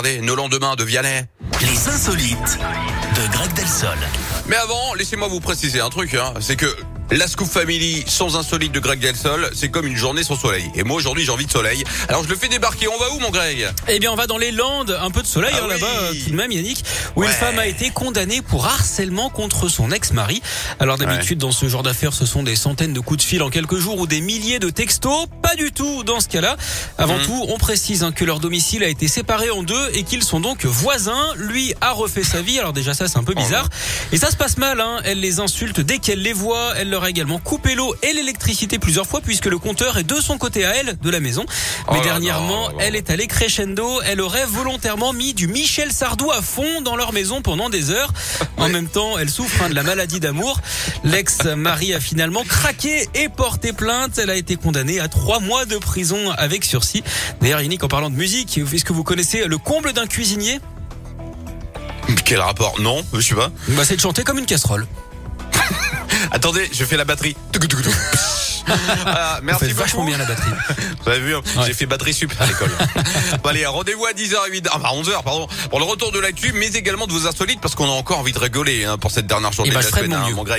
Regardez, nos lendemains de Vianney. Les insolites de Greg Delsol. Mais avant, laissez-moi vous préciser un truc, hein, c'est que la Scoop Family sans insolite de Greg Delsol, c'est comme une journée sans soleil. Et moi aujourd'hui j'ai envie de soleil. Alors je le fais débarquer. On va où mon Greg? Eh bien, on va dans les Landes, un peu de soleil Ah hein, oui. là-bas, euh, tout de même, Yannick, où une femme a été condamnée pour harcèlement contre son ex-mari. Alors d'habitude, dans ce genre d'affaires, ce sont des centaines de coups de fil en quelques jours ou des milliers de textos. Du tout dans ce cas-là. Avant Mhm. tout, on précise hein, que leur domicile a été séparé en deux et qu'ils sont donc voisins. Lui a refait sa vie. Alors déjà, ça, c'est un peu Oh bizarre. Et ça se passe mal. Hein. Elle les insulte dès qu'elle les voit. Elle leur a également coupé l'eau et l'électricité plusieurs fois puisque le compteur est de son côté à elle, de la maison. Oh Mais dernièrement, elle est allée crescendo. Elle aurait volontairement mis du Michel Sardou à fond dans leur maison pendant des heures. En même temps, elle souffre hein, de la maladie d'amour. L'ex-mari a finalement craqué et porté plainte. Elle a été condamnée à trois mois de prison avec sursis. D'ailleurs, Yannick, en parlant de musique, est-ce que vous connaissez le comble d'un cuisinier? Quel rapport? Non, je sais pas. bah, C'est de chanter comme une casserole. Attendez, je fais la batterie. Ça merci fait vachement beaucoup. bien la batterie. Vous avez vu, hein, Ouais. j'ai fait batterie sup à l'école. bon, allez, rendez-vous à 10h08, ah, bah 11h, pardon, pour le retour de l'actu, mais également de vos insolites, parce qu'on a encore envie de rigoler hein, pour cette dernière journée Eh de je la semaine, hein, mon Greg.